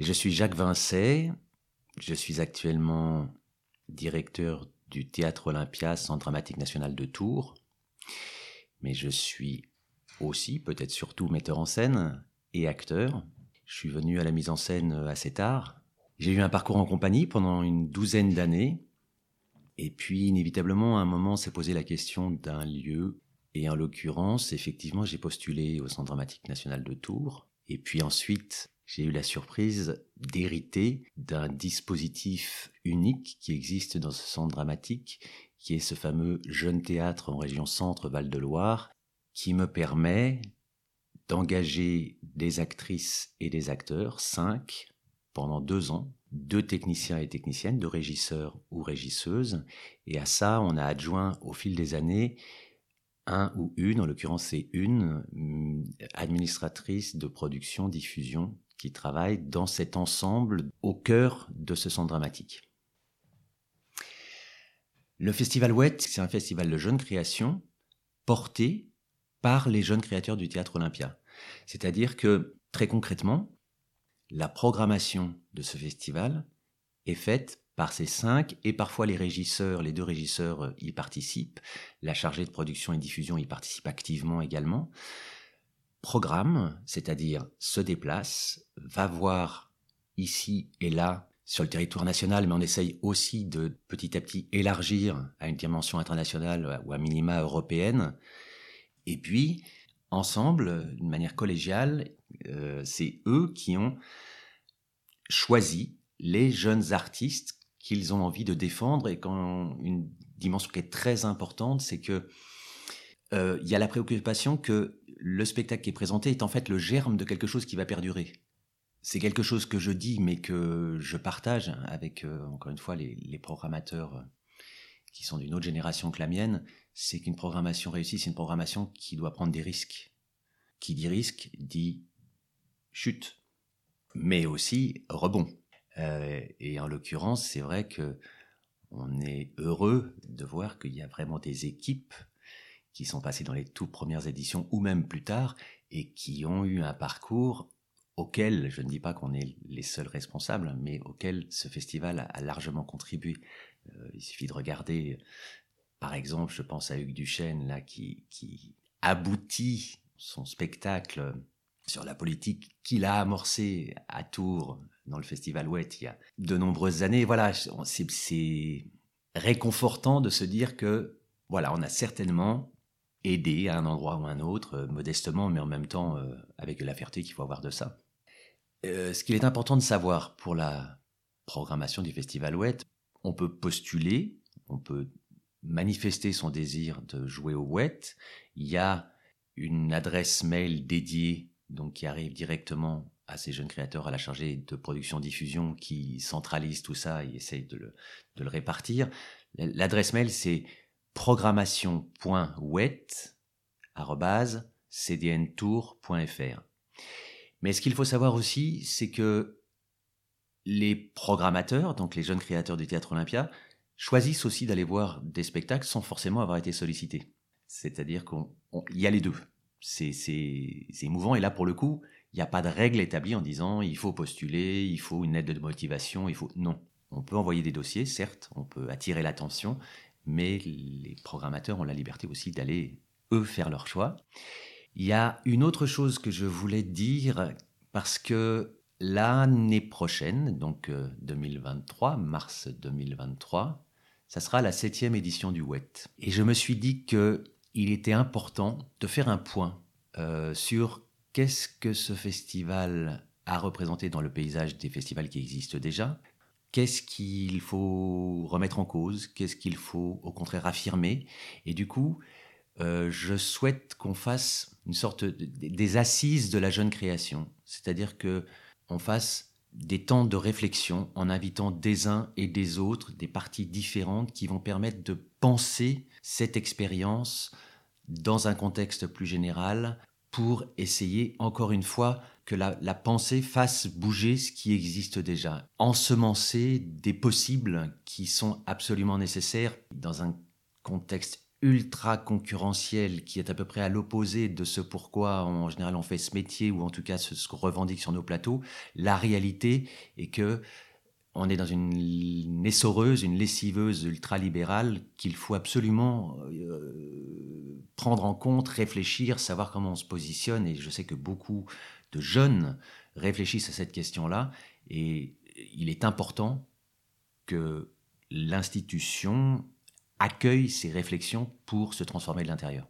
Je suis Jacques Vincet, je suis actuellement directeur du Théâtre Olympia, Centre dramatique national de Tours, mais je suis aussi, peut-être surtout, metteur en scène et acteur. Je suis venu à la mise en scène assez tard. J'ai eu un parcours en compagnie pendant une douzaine d'années, et puis inévitablement, à un moment, s'est posé la question d'un lieu, et en l'occurrence, effectivement, j'ai postulé au Centre dramatique national de Tours, et puis ensuite, j'ai eu la surprise d'hériter d'un dispositif unique qui existe dans ce centre dramatique, qui est ce fameux jeune théâtre en région centre Val-de-Loire, qui me permet d'engager des actrices et des acteurs, cinq, pendant deux ans, deux techniciens et techniciennes, deux régisseurs ou régisseuses, et à ça, on a adjoint au fil des années un ou une, en l'occurrence c'est une, administratrice de production, diffusion, qui travaille dans cet ensemble au cœur de ce centre dramatique. Le Festival WET, c'est un festival de jeunes créations porté par les jeunes créateurs du Théâtre Olympia. C'est-à-dire que, très concrètement, la programmation de ce festival est faite par ces cinq, et parfois les régisseurs, les deux régisseurs y participent, la chargée de production et diffusion y participe activement également programme, c'est-à-dire se déplace, va voir ici et là sur le territoire national, mais on essaye aussi de petit à petit élargir à une dimension internationale ou à minima européenne. Et puis, ensemble, d'une manière collégiale, euh, c'est eux qui ont choisi les jeunes artistes qu'ils ont envie de défendre et quand une dimension qui est très importante, c'est que euh, il y a la préoccupation que le spectacle qui est présenté est en fait le germe de quelque chose qui va perdurer. C'est quelque chose que je dis, mais que je partage avec, euh, encore une fois, les, programmateurs euh, qui sont d'une autre génération que la mienne. C'est qu'une programmation réussie, c'est une programmation qui doit prendre des risques. Qui dit risque dit chute, mais aussi rebond. Euh, et en l'occurrence, c'est vrai que on est heureux de voir qu'il y a vraiment des équipes qui sont passés dans les toutes premières éditions ou même plus tard et qui ont eu un parcours auquel, je ne dis pas qu'on est les seuls responsables, mais auquel ce festival a largement contribué. Euh, il suffit de regarder, par exemple, je pense à Hugues Duchesne, là, qui, qui aboutit son spectacle sur la politique qu'il a amorcé à Tours dans le festival Ouette il y a de nombreuses années. Voilà, c'est réconfortant de se dire que, voilà, on a certainement aider à un endroit ou à un autre, euh, modestement, mais en même temps euh, avec la fierté qu'il faut avoir de ça. Euh, ce qu'il est important de savoir pour la programmation du Festival Ouette, on peut postuler, on peut manifester son désir de jouer au Ouette. Il y a une adresse mail dédiée donc qui arrive directement à ces jeunes créateurs, à la chargée de production-diffusion qui centralise tout ça et essaye de le, de le répartir. L'adresse mail, c'est programmation.wet.cdntour.fr. Mais ce qu'il faut savoir aussi, c'est que les programmateurs, donc les jeunes créateurs du théâtre Olympia, choisissent aussi d'aller voir des spectacles sans forcément avoir été sollicités. C'est-à-dire qu'il y a les deux. C'est émouvant et là, pour le coup, il n'y a pas de règle établie en disant il faut postuler, il faut une aide de motivation, il faut... Non. On peut envoyer des dossiers, certes, on peut attirer l'attention, mais les programmateurs ont la liberté aussi d'aller, eux, faire leur choix. Il y a une autre chose que je voulais dire, parce que l'année prochaine, donc 2023, euh, mars 2023, ça sera la septième édition du WET. Et je me suis dit qu'il était important de faire un point euh, sur qu'est-ce que ce festival a représenté dans le paysage des festivals qui existent déjà, qu'est-ce qu'il faut remettre en cause, qu'est-ce qu'il faut au contraire affirmer. Et du coup, euh, je souhaite qu'on fasse une sorte des assises de la jeune création, c'est-à-dire que on fasse des temps de réflexion en invitant des uns et des autres, des parties différentes qui vont permettre de penser cette expérience dans un contexte plus général pour essayer encore une fois que la, pensée fasse bouger ce qui existe déjà, ensemencer des possibles qui sont absolument nécessaires dans un contexte ultra concurrentiel qui est à peu près à l'opposé de ce pourquoi en général on fait ce métier ou en tout cas ce, ce qu'on revendique sur nos plateaux, la réalité est que on est dans une essoreuse, une lessiveuse ultra-libérale qu'il faut absolument euh, prendre en compte, réfléchir, savoir comment on se positionne. Et je sais que beaucoup de jeunes réfléchissent à cette question-là. Et il est important que l'institution accueille ces réflexions pour se transformer de l'intérieur.